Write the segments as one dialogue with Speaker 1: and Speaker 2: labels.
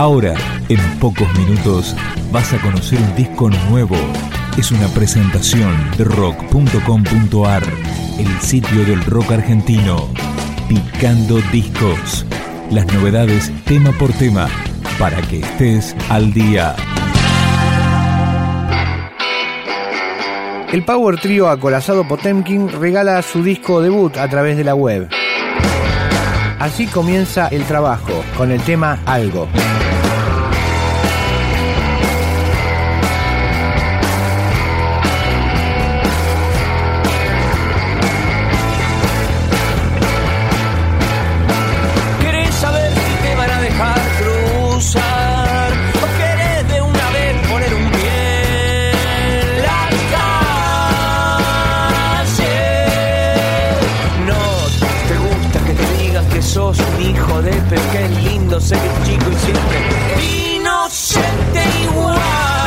Speaker 1: Ahora, en pocos minutos, vas a conocer un disco nuevo. Es una presentación de rock.com.ar, el sitio del rock argentino. Picando discos. Las novedades tema por tema, para que estés al día.
Speaker 2: El Power Trio acorazado Potemkin regala su disco debut a través de la web. Así comienza el trabajo con el tema Algo.
Speaker 3: Sé que chico y siempre inocente igual.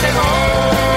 Speaker 3: Take home.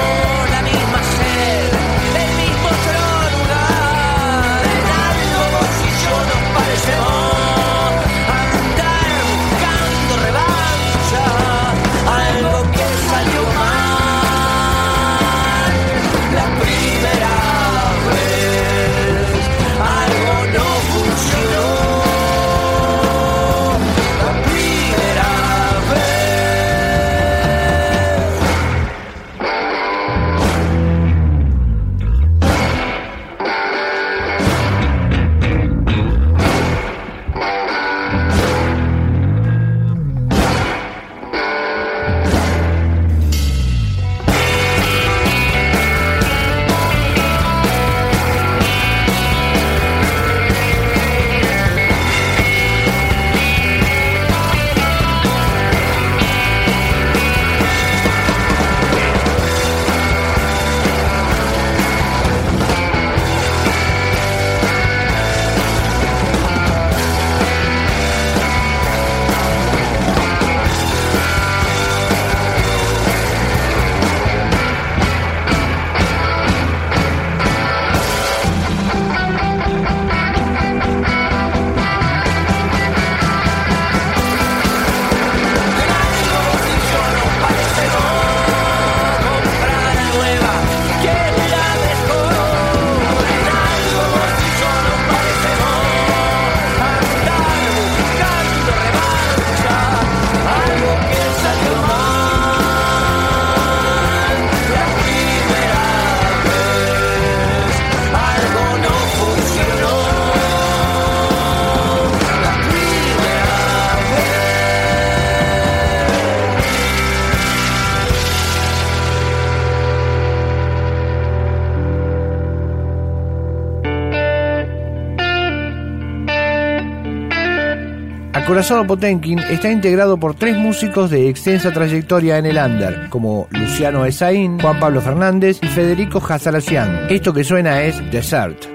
Speaker 2: Acorazado Potenkin está integrado por tres músicos de extensa trayectoria en el under, como Luciano Esaín, Juan Pablo Fernández y Federico Hazarasian. Esto que suena es Desert.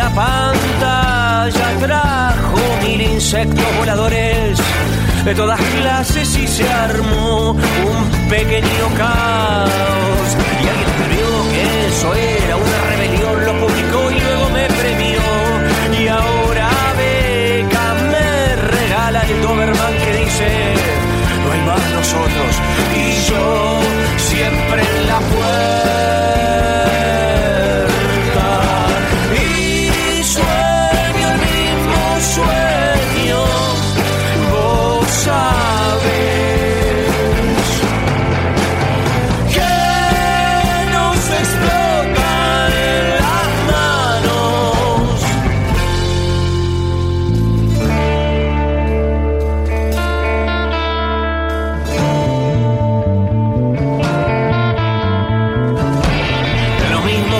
Speaker 3: La pantalla trajo mil insectos voladores de todas clases y se armó un pequeño caos. Y alguien escribió que eso era una rebelión, lo publicó y luego me premió. Y ahora Beca me regala el Doberman que dice no hay más nosotros y yo siempre en la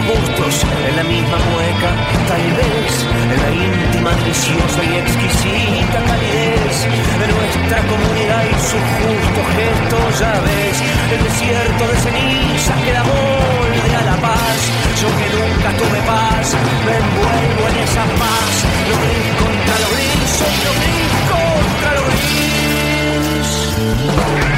Speaker 3: en la misma mueca, tal vez en la íntima, deliciosa y exquisita calidez de nuestra comunidad y sus justos gestos, ya ves, el desierto de cenizas que da molde a la paz. Yo que nunca tuve paz, me envuelvo en esa paz, lo gris contra lo soy lo gris contra lo.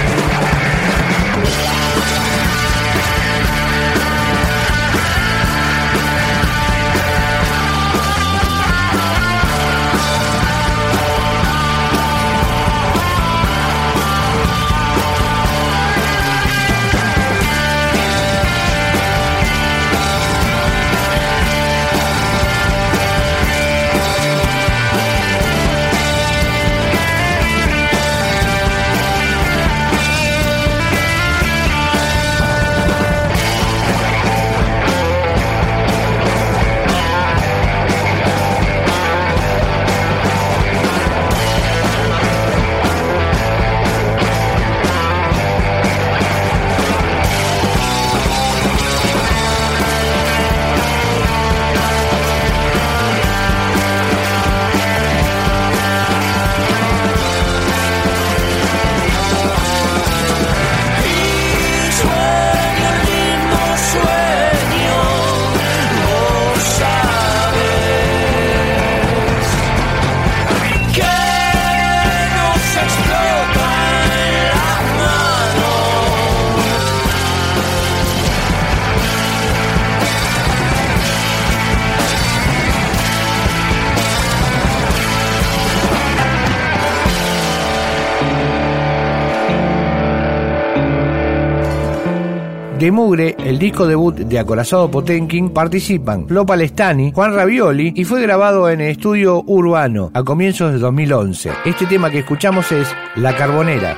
Speaker 2: De Mugre, el disco debut de Acorazado Potenkin, participan Flo Palestani, Juan Ravioli y fue grabado en el estudio Urbano a comienzos de 2011. Este tema que escuchamos es La Carbonera.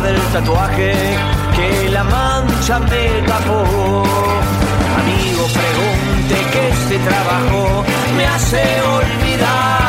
Speaker 3: del tatuaje que la mancha me tapó. Amigo, pregunte que este trabajo me hace olvidar.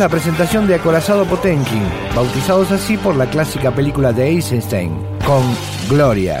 Speaker 3: la
Speaker 2: presentación de Acorazado Potenkin, bautizados así por la clásica película de Eisenstein, con Gloria.